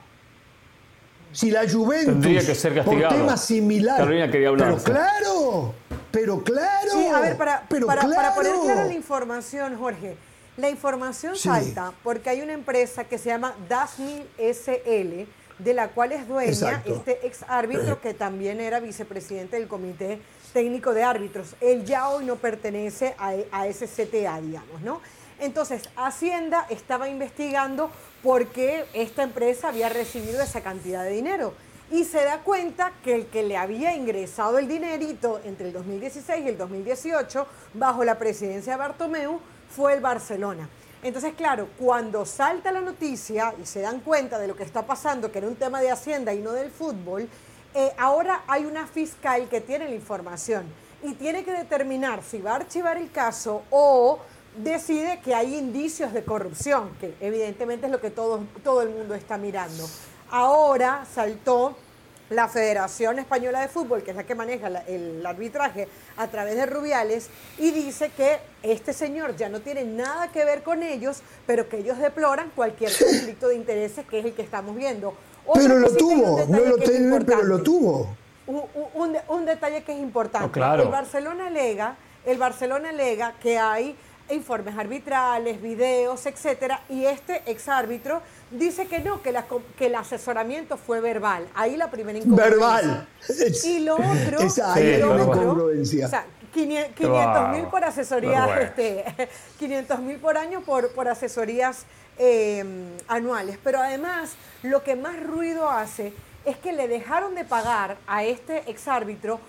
Si la Juventus, Tendría que ser castigado. por temas similares. Carolina quería hablar. Pero claro, pero claro. Sí, a ver, para, para, poner clara la información, Jorge, la información salta porque hay una empresa que se llama Dasmil SL de la cual es dueña este ex árbitro que también era vicepresidente del Comité Técnico de Árbitros. Él ya hoy no pertenece a, ese CTA, digamos, ¿no? Entonces, Hacienda estaba investigando por qué esta empresa había recibido esa cantidad de dinero y se da cuenta que el que le había ingresado el dinerito entre el 2016 y el 2018 bajo la presidencia de Bartomeu fue el Barcelona. Entonces, claro, cuando salta la noticia y se dan cuenta de lo que está pasando, que era un tema de Hacienda y no del fútbol, eh, ahora hay una fiscal que tiene la información y tiene que determinar si va a archivar el caso o decide que hay indicios de corrupción, que evidentemente es lo que todo, todo el mundo está mirando. Ahora saltó la Federación Española de Fútbol, que es la que maneja el arbitraje a través de Rubiales, y dice que este señor ya no tiene nada que ver con ellos, pero que ellos deploran cualquier conflicto de intereses que es el que estamos viendo. pero lo tuvo, no lo tiene, pero lo tuvo. Un, detalle que es importante. Oh, el Barcelona alega, el Barcelona alega que hay informes arbitrales, videos, etcétera, y este exárbitro dice que no, que, que el asesoramiento fue verbal. Ahí la primera incongruencia. Verbal. y lo otro, esa sí, lo incongruencia. O sea, 500 mil por asesorías, este, 500 mil por año por, por asesorías em, anuales. Pero además, lo que más ruido hace es que le dejaron de pagar a este exárbitro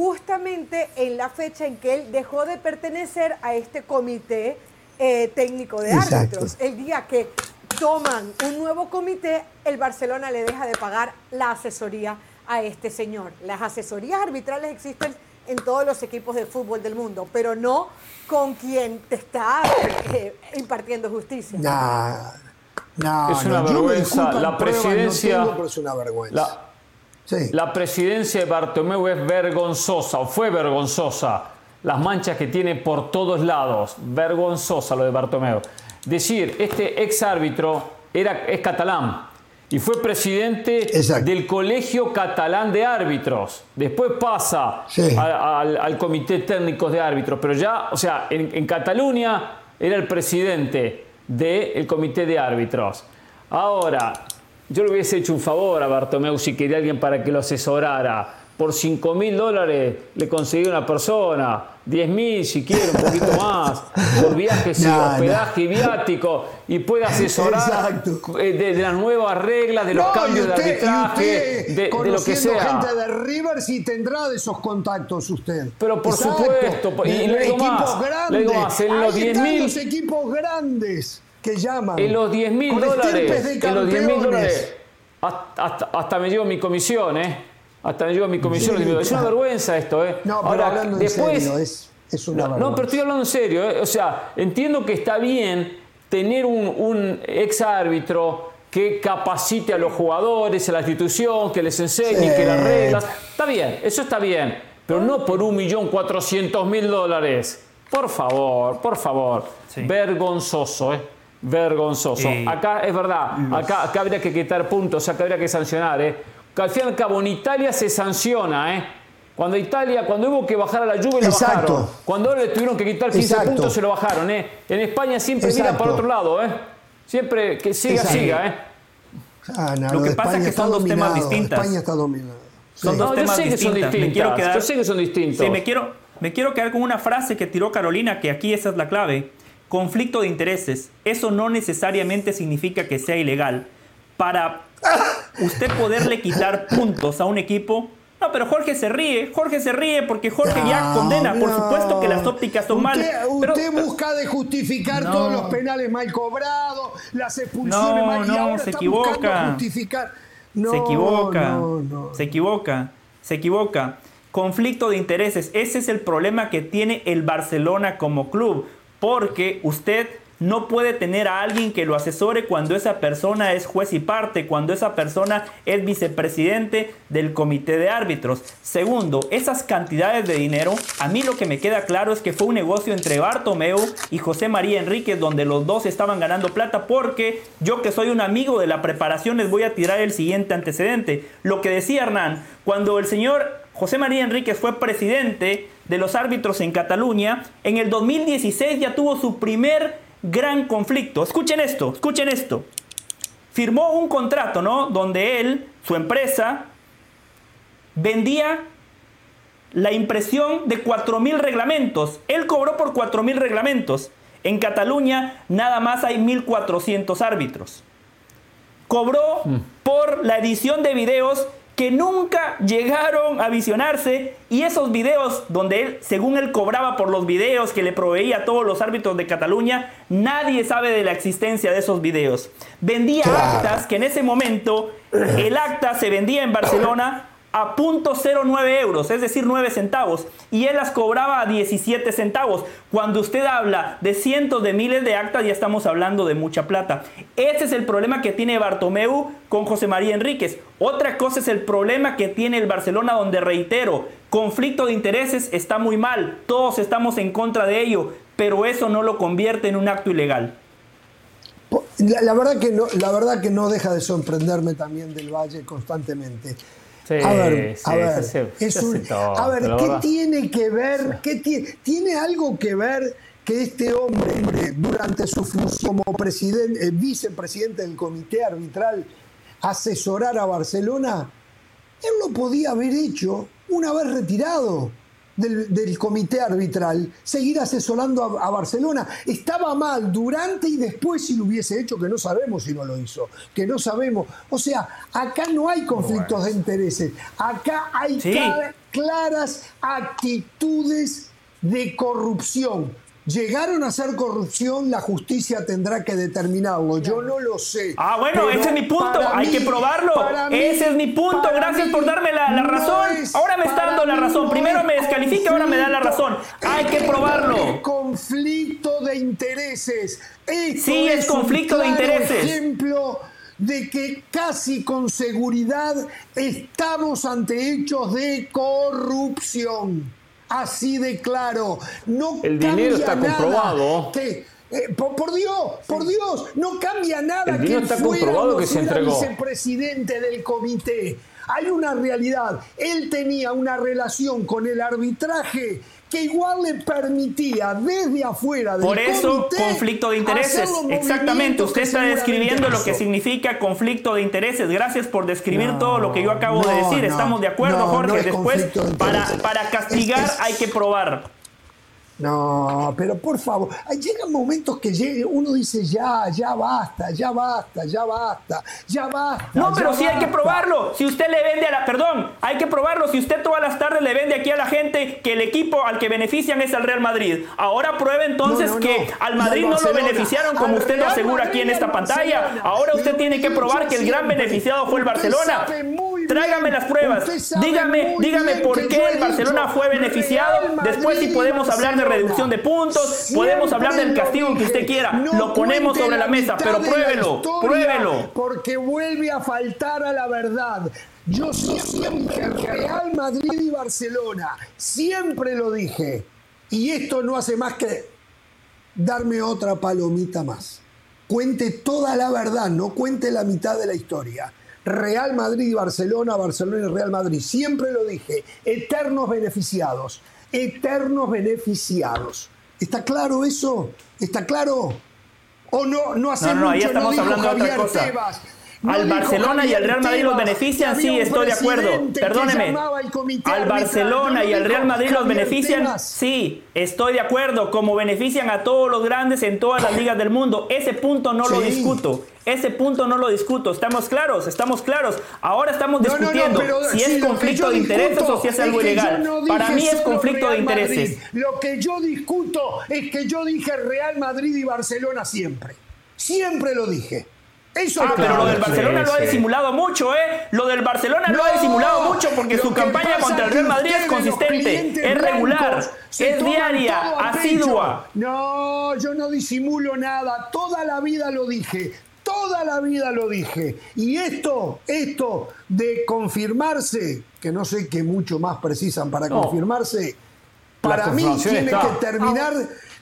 justamente en la fecha en que él dejó de pertenecer a este comité eh, técnico de árbitros. El día que toman un nuevo comité, el Barcelona le deja de pagar la asesoría a este señor. Las asesorías arbitrales existen en todos los equipos de fútbol del mundo, pero no con quien te está eh, impartiendo justicia. No, es una vergüenza. La presidencia. es una vergüenza. La presidencia de Bartomeu es vergonzosa, o fue vergonzosa. Las manchas que tiene por todos lados. Vergonzosa lo de Bartomeu. Decir, este ex árbitro era, es catalán y fue presidente del Colegio Catalán de Árbitros. Después pasa al, Comité Técnico de Árbitros, pero ya, o sea, en, Cataluña era el presidente del Comité de Árbitros. Ahora, yo le hubiese hecho un favor a Bartomeu si quería alguien para que lo asesorara. Por 5 mil dólares le conseguí una persona, 10 mil si quiere, un poquito más, por viajes y hospedaje y viático, y puede asesorar eh, de, las nuevas reglas, de los cambios de arbitraje, de, lo que sea. gente de Rivers y tendrá de esos contactos usted. Pero por supuesto, y le digo, más, le digo más, en los 10 mil... los equipos grandes que llaman. En los 10 mil dólares, en los 10 mil dólares, hasta, hasta, me llevo mi comisión, ¿eh? Hasta me llevo mi comisión. es una vergüenza esto, ¿eh? No, pero Ahora, después, serio, es, es una no, no, pero estoy hablando en serio, ¿eh? O sea, entiendo que está bien tener un, un ex árbitro que capacite a los jugadores, a la institución, que les enseñe, que las reglas. Está bien, eso está bien, pero no por un millón cuatrocientos mil dólares. Por favor, por favor. Vergonzoso, ¿eh? Vergonzoso. Acá es verdad, acá, acá, habría que quitar puntos, acá habría que sancionar. ¿eh? al fin y al cabo en Italia se sanciona. ¿eh? Cuando Italia, cuando hubo que bajar a la lluvia, lo bajaron. Cuando le tuvieron que quitar 15 puntos, se lo bajaron. ¿eh? En España siempre mira para otro lado. ¿eh? Siempre que siga, siga. ¿eh? Ah, lo que pasa es que son dos temas distintos. España está dominado. Son dos temas yo sé. Que son distintos. yo sé que son distintos. Sí, me quiero, me quiero quedar con una frase que tiró Carolina, que aquí esa es la clave. Conflicto de intereses. Eso no necesariamente significa que sea ilegal. Para usted poderle quitar puntos a un equipo. No, pero Jorge se ríe. Jorge se ríe porque Jorge ya condena. Por supuesto que las ópticas son mal. Usted busca de justificar todos los penales mal cobrados, las expulsiones mal no, ahora se equivoca. Justificar. se equivoca. se equivoca. Se equivoca. Conflicto de intereses. Ese es el problema que tiene el Barcelona como club porque usted no puede tener a alguien que lo asesore cuando esa persona es juez y parte, cuando esa persona es vicepresidente del comité de árbitros. Segundo, esas cantidades de dinero, a mí lo que me queda claro es que fue un negocio entre Bartomeu y José María Enríquez donde los dos estaban ganando plata porque yo que soy un amigo de la preparación les voy a tirar el siguiente antecedente. Lo que decía Hernán, cuando el señor José María Enríquez fue presidente de los árbitros en Cataluña, en el 2016 ya tuvo su primer gran conflicto. Escuchen esto, escuchen esto. Firmó un contrato, ¿no? Donde él, su empresa, vendía la impresión de 4.000 reglamentos. Él cobró por 4.000 reglamentos. En Cataluña nada más hay 1.400 árbitros. Cobró mm. por la edición de videos que nunca llegaron a visionarse y esos videos donde él, según él cobraba por los videos que le proveía a todos los árbitros de Cataluña, nadie sabe de la existencia de esos videos. Vendía actas que en ese momento el acta se vendía en Barcelona a .09 euros, es decir, 9 centavos, y él las cobraba a 17 centavos. Cuando usted habla de cientos de miles de actas, ya estamos hablando de mucha plata. Ese es el problema que tiene Bartomeu con José María Enríquez. Otra cosa es el problema que tiene el Barcelona, donde reitero, conflicto de intereses está muy mal, todos estamos en contra de ello, pero eso no lo convierte en un acto ilegal. La, verdad que no, la verdad que no deja de sorprenderme también del Valle constantemente a ver, a ver, a ver ¿qué tiene que ver? ¿qué tiene, ¿Tiene algo que ver que este hombre, durante su función como presidente, eh, vicepresidente del comité arbitral, asesorara a Barcelona? Él lo podía haber hecho una vez retirado del, comité arbitral seguir asesorando a, Barcelona. Estaba mal durante y después si lo hubiese hecho, que no sabemos si no lo hizo, que no sabemos. O sea, acá no hay conflictos de intereses, acá hay claras actitudes de corrupción. ¿Llegaron a hacer corrupción? La justicia tendrá que determinarlo. Yo no lo sé. Ah, bueno, ese es mi punto. Hay que probarlo. ese es mi punto. Gracias por darme la, razón. ahora me está dando la razón. Primero me descalifica, ahora me da la razón. Hay que probarlo. conflicto de intereses. sí, es, conflicto de intereses. ejemplo de que casi con seguridad estamos ante hechos de corrupción así de claro. No el dinero está comprobado. Que, eh, por, Dios, por Dios, no cambia nada el dinero está comprobado que se entregó. vicepresidente del comité. Hay una realidad. Él tenía una relación con el arbitraje que igual le permitía desde afuera del Por eso, conflicto de intereses. Exactamente, usted está describiendo lo que significa conflicto de intereses. Gracias por describir todo lo que yo acabo de decir. Estamos de acuerdo, Jorge. Después, para, para castigar hay que probar. No, pero por favor, llegan momentos que uno dice ya, ya basta, ya basta, ya basta, ya basta. No, pero sí hay que probarlo. Si usted le vende a la, perdón, hay que probarlo. Si usted todas las tardes le vende aquí a la gente que el equipo al que benefician es al Real Madrid, ahora pruebe entonces que al Madrid no lo beneficiaron como usted lo asegura aquí en esta pantalla. Ahora usted tiene que probar que el gran beneficiado fue el Barcelona. Tráigame las pruebas. Dígame, dígame por qué el Barcelona fue beneficiado. Después si podemos hablar de reducción de puntos, podemos hablar del castigo que usted quiera. lo ponemos sobre la mesa, pero pruébelo, pruébelo. Porque vuelve a faltar a la verdad. Yo siempre Real Madrid y Barcelona, siempre lo dije. Y esto no hace más que darme otra palomita más. Cuente toda la verdad, no cuente la mitad de la historia. Real Madrid y Barcelona, Barcelona y Real Madrid. Siempre lo dije, eternos beneficiados, eternos beneficiados. ¿Está claro eso? ¿Está claro? ¿O no, no hace no, no, mucho ahí estamos hablando de otra cosa al Barcelona y al Real Madrid los benefician, sí, estoy de acuerdo. Perdóneme. Al Barcelona y al Real Madrid los benefician, sí, estoy de acuerdo. Como benefician a todos los grandes en todas las ligas del mundo. Ese punto no lo discuto. Ese punto no lo discuto. Estamos claros, estamos claros. Ahora estamos discutiendo si es conflicto de intereses o si es algo ilegal. Para mí es conflicto de intereses. Lo que yo discuto es que yo dije Real Madrid y Barcelona siempre. Siempre lo dije. Eso ah, pero lo del Barcelona lo ha disimulado mucho, ¿eh? Lo del Barcelona lo ha disimulado mucho porque su campaña contra el Real Madrid es consistente, es regular, es diaria, asidua. No, yo no disimulo nada. Toda la vida lo dije. Toda la vida lo dije. Y esto, esto de confirmarse, que no sé qué mucho más precisan para confirmarse, para mí tiene que terminar,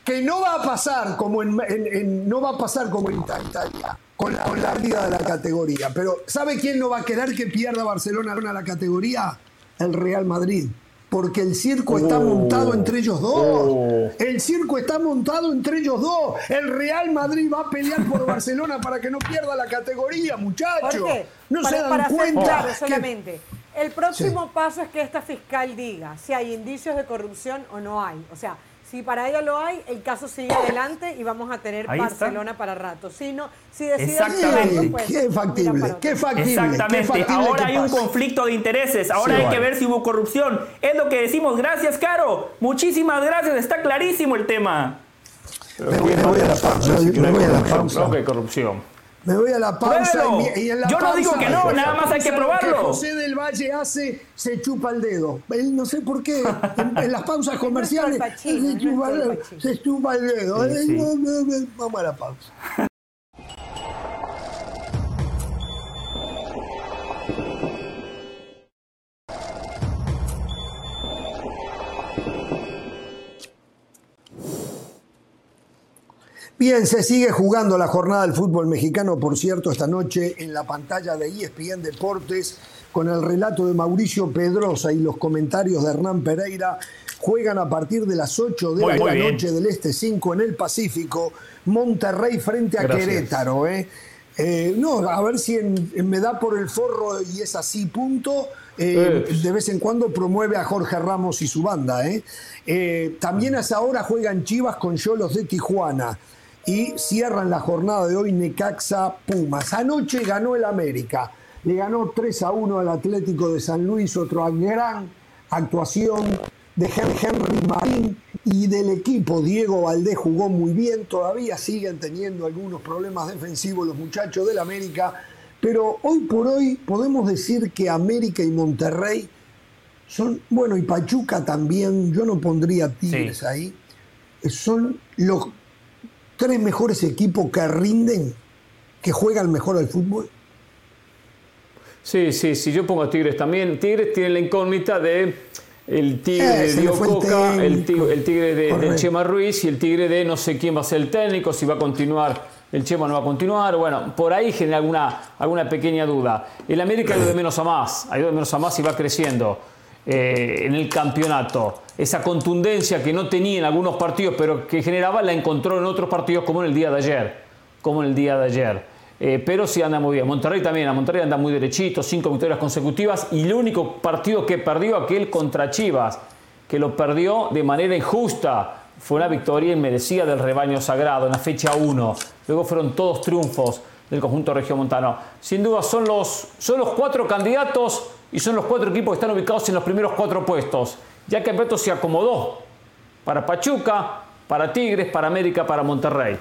que no va a pasar como en, no va a pasar como en Italia con la, con vida de la categoría. Pero ¿sabe quién no va a querer que pierda Barcelona la categoría? El Real Madrid. Porque el circo está oh. montado entre ellos dos. Oh. El circo está montado entre ellos dos. El Real Madrid va a pelear por Barcelona para que no pierda la categoría, muchachos. No se dan cuenta. solamente. El próximo paso es que esta fiscal diga si hay indicios de corrupción o no hay. O sea, si para ella lo hay, el caso sigue adelante y vamos a tener Barcelona para rato. Si no, si Exactamente. Pues, qué factible, qué factible. Exactamente. Ahora hay un conflicto de intereses. Ahora hay que ver si hubo corrupción. Es lo que decimos. Gracias, Caro. Muchísimas gracias. Está clarísimo el tema. Me voy, a la pausa. Me voy a la pausa. corrupción. Me voy a la pausa y, en la Yo no digo que no, nada más hay que probarlo. Que José del Valle hace, se chupa el dedo. Él no sé por qué, en, las pausas comerciales se, chupa, se, chupa, el dedo. Vamos a la pausa. Bien, se sigue jugando la jornada del fútbol mexicano, por cierto, esta noche en la pantalla de ESPN Deportes, con el relato de Mauricio Pedrosa y los comentarios de Hernán Pereira. Juegan a partir de las 8 de la noche del Este 5 en el Pacífico, Monterrey frente a Querétaro. ¿eh? ¿eh? no, a ver si me da por el forro y es así, punto. Eh, de vez en cuando promueve a Jorge Ramos y su banda. ¿eh? también a esa hora juegan Chivas con Cholos de Tijuana y cierran la jornada de hoy Necaxa Pumas. Anoche ganó el América, le ganó 3 a 1 al Atlético de San Luis, otra gran actuación de Henry Marín y del equipo. Diego Valdés jugó muy bien, todavía siguen teniendo algunos problemas defensivos los muchachos del América, pero hoy por hoy podemos decir que América y Monterrey son, bueno, y Pachuca también, yo no pondría Tigres ahí, son los tres mejores equipos que rinden, que juegan mejor al fútbol? Sí, sí, sí, yo pongo a Tigres también. Tigres tiene la incógnita de el tigre de Dio Coca, el tigre, de, Chema Ruiz y el tigre de no sé quién va a ser el técnico, si va a continuar el Chema no va a continuar. Bueno, por ahí genera alguna, alguna pequeña duda. El América ha ido de menos a más, ha ido de menos a más y va creciendo eh, en el campeonato. Esa contundencia que no tenía en algunos partidos, pero que generaba, la encontró en otros partidos, como en el día de ayer. Como en el día de ayer. Eh, pero sí anda muy bien. Monterrey también, a Monterrey anda muy derechito, cinco victorias consecutivas y el único partido que perdió aquel contra Chivas, que lo perdió de manera injusta fue una victoria inmerecida del rebaño sagrado en la fecha 1. Luego fueron todos triunfos del conjunto regiomontano. Sin duda son los, son los cuatro candidatos y son los cuatro equipos que están ubicados en los primeros cuatro puestos. Ya que Beto se acomodó para Pachuca, para Tigres, para América, para Monterrey.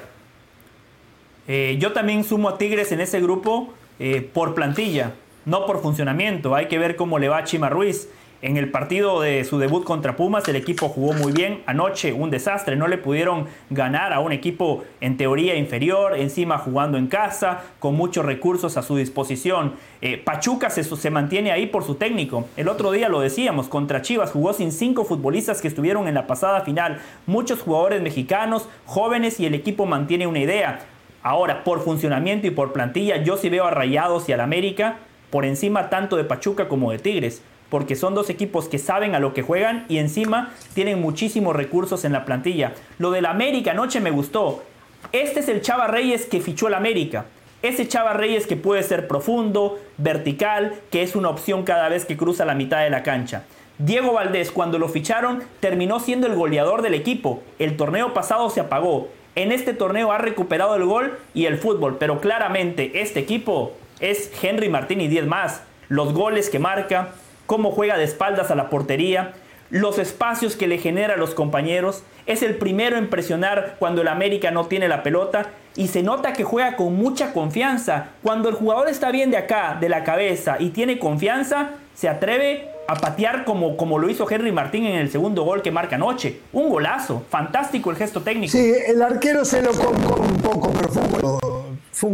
Eh, yo también sumo a Tigres en ese grupo eh, por plantilla, no por funcionamiento. Hay que ver cómo le va a Chima Ruiz. En el partido de su debut contra Pumas, el equipo jugó muy bien. Anoche un desastre, no le pudieron ganar a un equipo en teoría inferior, encima jugando en casa, con muchos recursos a su disposición. Eh, Pachuca se, se, mantiene ahí por su técnico. El otro día lo decíamos, contra Chivas jugó sin cinco futbolistas que estuvieron en la pasada final. Muchos jugadores mexicanos, jóvenes y el equipo mantiene una idea. Ahora, por funcionamiento y por plantilla, yo sí veo a Rayados y al América por encima tanto de Pachuca como de Tigres porque son dos equipos que saben a lo que juegan y encima tienen muchísimos recursos en la plantilla. Lo del América anoche me gustó. Este es el Chava Reyes que fichó el América. Ese Chava Reyes que puede ser profundo, vertical, que es una opción cada vez que cruza la mitad de la cancha. Diego Valdés, cuando lo ficharon, terminó siendo el goleador del equipo. El torneo pasado se apagó. En este torneo ha recuperado el gol y el fútbol, pero claramente este equipo es Henry Martín y 10 más. Los goles que marca, cómo juega de espaldas a la portería, los espacios que le genera a los compañeros. Es el primero en presionar cuando el América no tiene la pelota y se nota que juega con mucha confianza. Cuando el jugador está bien de acá, de la cabeza y tiene confianza, se atreve a patear como, como lo hizo Henry Martín en el segundo gol que marca anoche. Un golazo, fantástico el gesto técnico. Sí, el arquero se lo con un poco, pero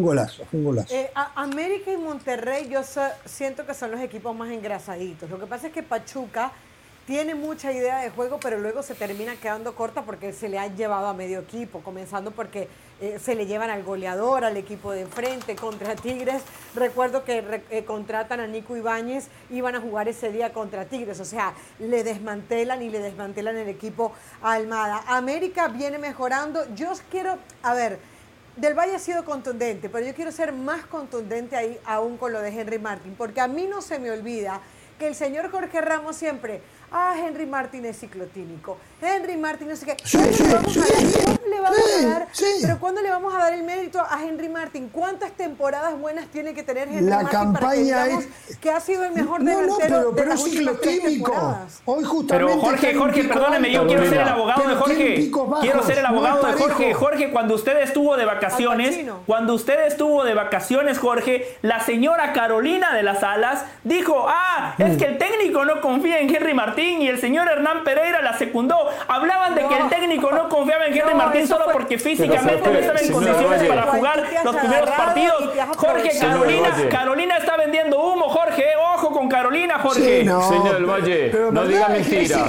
golazo, fue un golazo. Eh, América y Monterrey yo siento que son los equipos más engrasaditos. Lo que pasa es que Pachuca tiene mucha idea de juego, pero luego se termina quedando corta porque se le ha llevado a medio equipo, comenzando porque eh, se le llevan al goleador, al equipo de enfrente, contra Tigres. Recuerdo que eh, contratan a Nico Ibáñez, iban a jugar ese día contra Tigres, o sea, le desmantelan y le desmantelan el equipo a Almada. América viene mejorando, yo quiero, a ver, del Valle ha sido contundente, pero yo quiero ser más contundente ahí aún con lo de Henry Martin, porque a mí no se me olvida que el señor Jorge Ramos siempre, ah, Henry Martin es ciclotímico. Henry Martin no sé qué. ¿Cuándo le vamos a dar? Pero ¿cuándo le vamos a dar el mérito a Henry Martin? ¿Cuántas temporadas buenas tiene que tener Henry la Martin campaña para que, es... que ha sido el mejor delantero no, no, pero, de pero las ciclotímico. Hoy justamente Pero Jorge, Jorge, perdóneme, yo quiero ser el abogado de Jorge. Quiero ser el abogado de Jorge. Jorge, cuando usted estuvo de vacaciones, cuando usted estuvo de vacaciones, Jorge, la señora Carolina de las Alas dijo, "Ah, es que el técnico no confía en Henry Martín y el señor Hernán Pereira la secundó." Hablaban de que el técnico no confiaba en Henry Martín solo porque físicamente no estaba en condiciones para jugar los primeros partidos. Jorge, Carolina, Carolina está vendiendo humo, Jorge. Ojo con Carolina, Jorge. Señor del Valle, no diga mentira.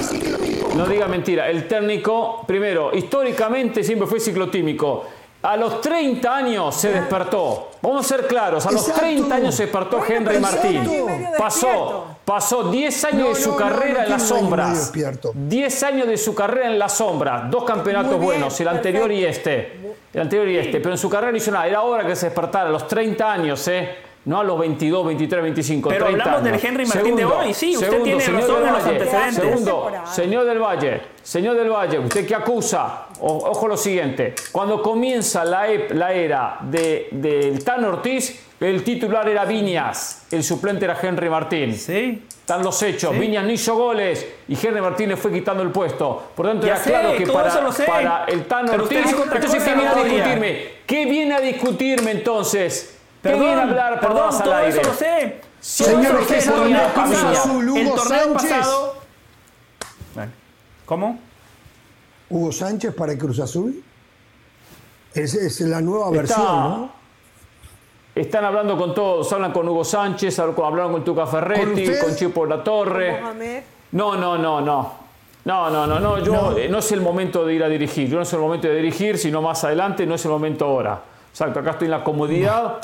No diga mentira. El técnico, primero, históricamente siempre fue ciclotímico. A los 30 años se despertó. Vamos a ser claros, a los 30 años se despertó Henry Martín. Pasó, pasó 10 años de su carrera en las sombras. 10 años de su carrera en las sombras. Dos campeonatos buenos, el anterior y este. El anterior y este. Pero en su carrera no hizo nada. Era hora que se despertara a los 30 años, ¿eh? No a los 22, 23, 25, Pero hablamos del Henry Martín de hoy, sí, usted tiene razón en los antecedentes. Segundo, señor del Valle, señor del Valle, usted que acusa, ojo lo siguiente, cuando comienza la, la era del de, Tan Ortiz, el titular era Viñas, el suplente era Henry Martín. Sí. Están los hechos. Viñas no hizo goles y Henry Martín le fue quitando el puesto. Por tanto, era claro que para, para, el Tan Ortiz. Entonces, ¿qué viene a discutirme? ¿Qué viene a discutirme entonces? Perdón, hablar, perdón, todo eso lo sé. Señor, usted El torneo pasado. ¿Cómo? Hugo Sánchez para el Cruz Azul. Es, es la nueva versión, ¿no? Están hablando con todos, hablan con Hugo Sánchez, hablaron con Tuca Ferretti, con, Chipo La Torre. No, no, no, no. No, no, no, no, yo no. Eh, no es el momento de ir a dirigir, yo no es el momento de dirigir, sino más adelante, no es el momento ahora. Exacto, acá estoy en la comodidad.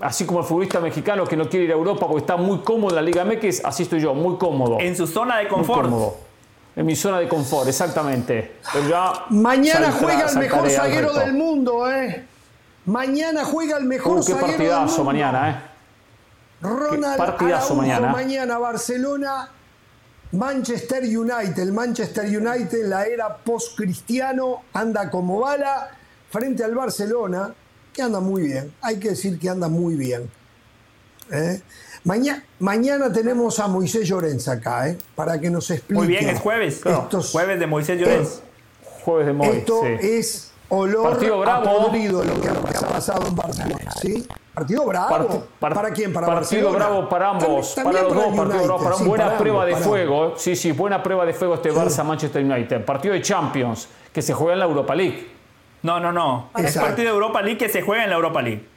Así como el futbolista mexicano que no quiere ir a Europa porque está muy cómodo en la Liga MX, así estoy yo, muy cómodo. En su zona de confort. En mi zona de confort, exactamente. Mañana juega el mejor zaguero del mundo, ¿eh? Mañana juega el mejor uh, qué partidazo mañana, ¿eh? Ronald partidazo mañana. mañana Barcelona Manchester United, el Manchester United la era post-cristiano anda como bala frente al Barcelona, que anda muy bien, hay que decir que anda muy bien. ¿eh? mañana tenemos a Moisés Llorens acá, ¿eh? para que nos explique. Muy bien, es jueves, jueves de Moisés Llorens. jueves de Moisés. Esto es olor Partido bravo. a podrido lo que ha pasado en Barcelona, ¿sí? Partido bravo. ¿Para quién? Para Partido bravo para ambos. para los dos, partido bravo para Buena prueba de fuego. Sí, sí, buena prueba de fuego este Barça-Manchester United. Partido de Champions que se juega en la Europa League. No, no, no. Es partido de Europa League que se juega en la Europa League.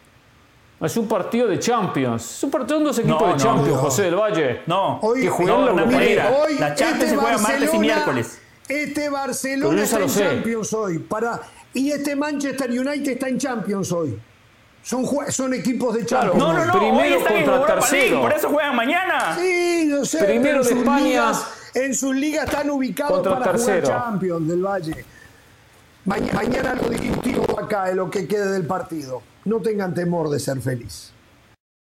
Es un partido de Champions. Es un partido de dos equipos de Champions, José del Valle. No, hoy, que juegan la Europa League. la Champions este se juega martes y miércoles. Este Barcelona está en Champions hoy. Para, y este Manchester United está en Champions hoy. Son, son equipos de Champions. no, no, no. Primero contra tercero. por eso juegan mañana. Sí, no sé. Primero de España. en sus ligas están ubicados para jugar Champions del Valle. Mañana lo discutimos acá en lo que quede del partido. No tengan temor de ser feliz.